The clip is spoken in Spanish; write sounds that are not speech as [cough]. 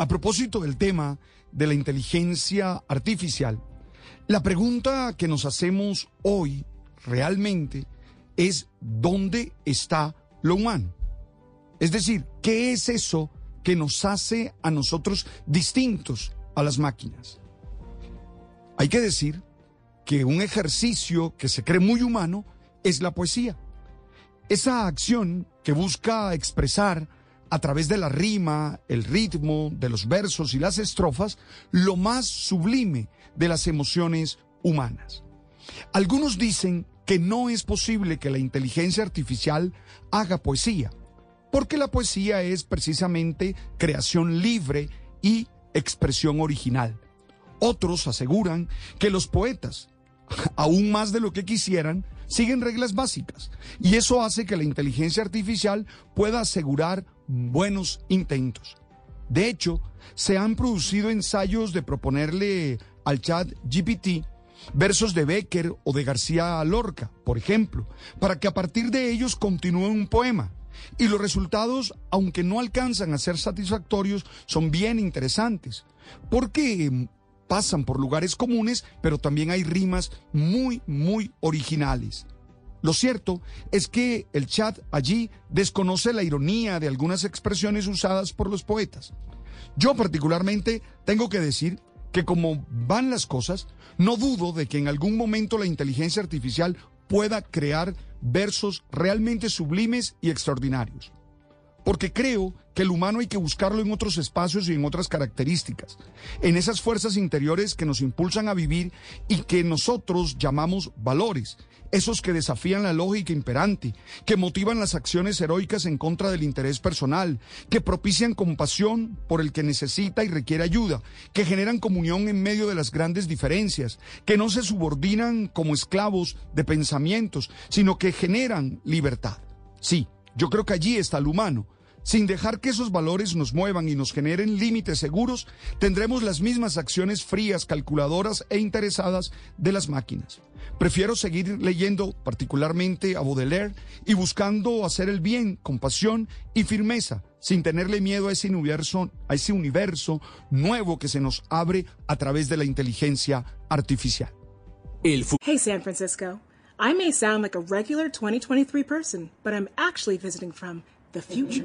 A propósito del tema de la inteligencia artificial, la pregunta que nos hacemos hoy realmente es ¿dónde está lo humano? Es decir, ¿qué es eso que nos hace a nosotros distintos a las máquinas? Hay que decir que un ejercicio que se cree muy humano es la poesía. Esa acción que busca expresar a través de la rima, el ritmo, de los versos y las estrofas, lo más sublime de las emociones humanas. Algunos dicen que no es posible que la inteligencia artificial haga poesía, porque la poesía es precisamente creación libre y expresión original. Otros aseguran que los poetas, [laughs] aún más de lo que quisieran, siguen reglas básicas y eso hace que la inteligencia artificial pueda asegurar buenos intentos. De hecho, se han producido ensayos de proponerle al chat GPT versos de Becker o de García Lorca, por ejemplo, para que a partir de ellos continúe un poema. Y los resultados, aunque no alcanzan a ser satisfactorios, son bien interesantes, porque pasan por lugares comunes, pero también hay rimas muy, muy originales. Lo cierto es que el chat allí desconoce la ironía de algunas expresiones usadas por los poetas. Yo particularmente tengo que decir que como van las cosas, no dudo de que en algún momento la inteligencia artificial pueda crear versos realmente sublimes y extraordinarios porque creo que el humano hay que buscarlo en otros espacios y en otras características, en esas fuerzas interiores que nos impulsan a vivir y que nosotros llamamos valores, esos que desafían la lógica imperante, que motivan las acciones heroicas en contra del interés personal, que propician compasión por el que necesita y requiere ayuda, que generan comunión en medio de las grandes diferencias, que no se subordinan como esclavos de pensamientos, sino que generan libertad. Sí, yo creo que allí está el humano. Sin dejar que esos valores nos muevan y nos generen límites seguros, tendremos las mismas acciones frías, calculadoras e interesadas de las máquinas. Prefiero seguir leyendo particularmente a Baudelaire y buscando hacer el bien con pasión y firmeza, sin tenerle miedo a ese universo, a ese universo nuevo que se nos abre a través de la inteligencia artificial. hey San Francisco. I may sound like a regular 2023 person, but I'm actually visiting from the future.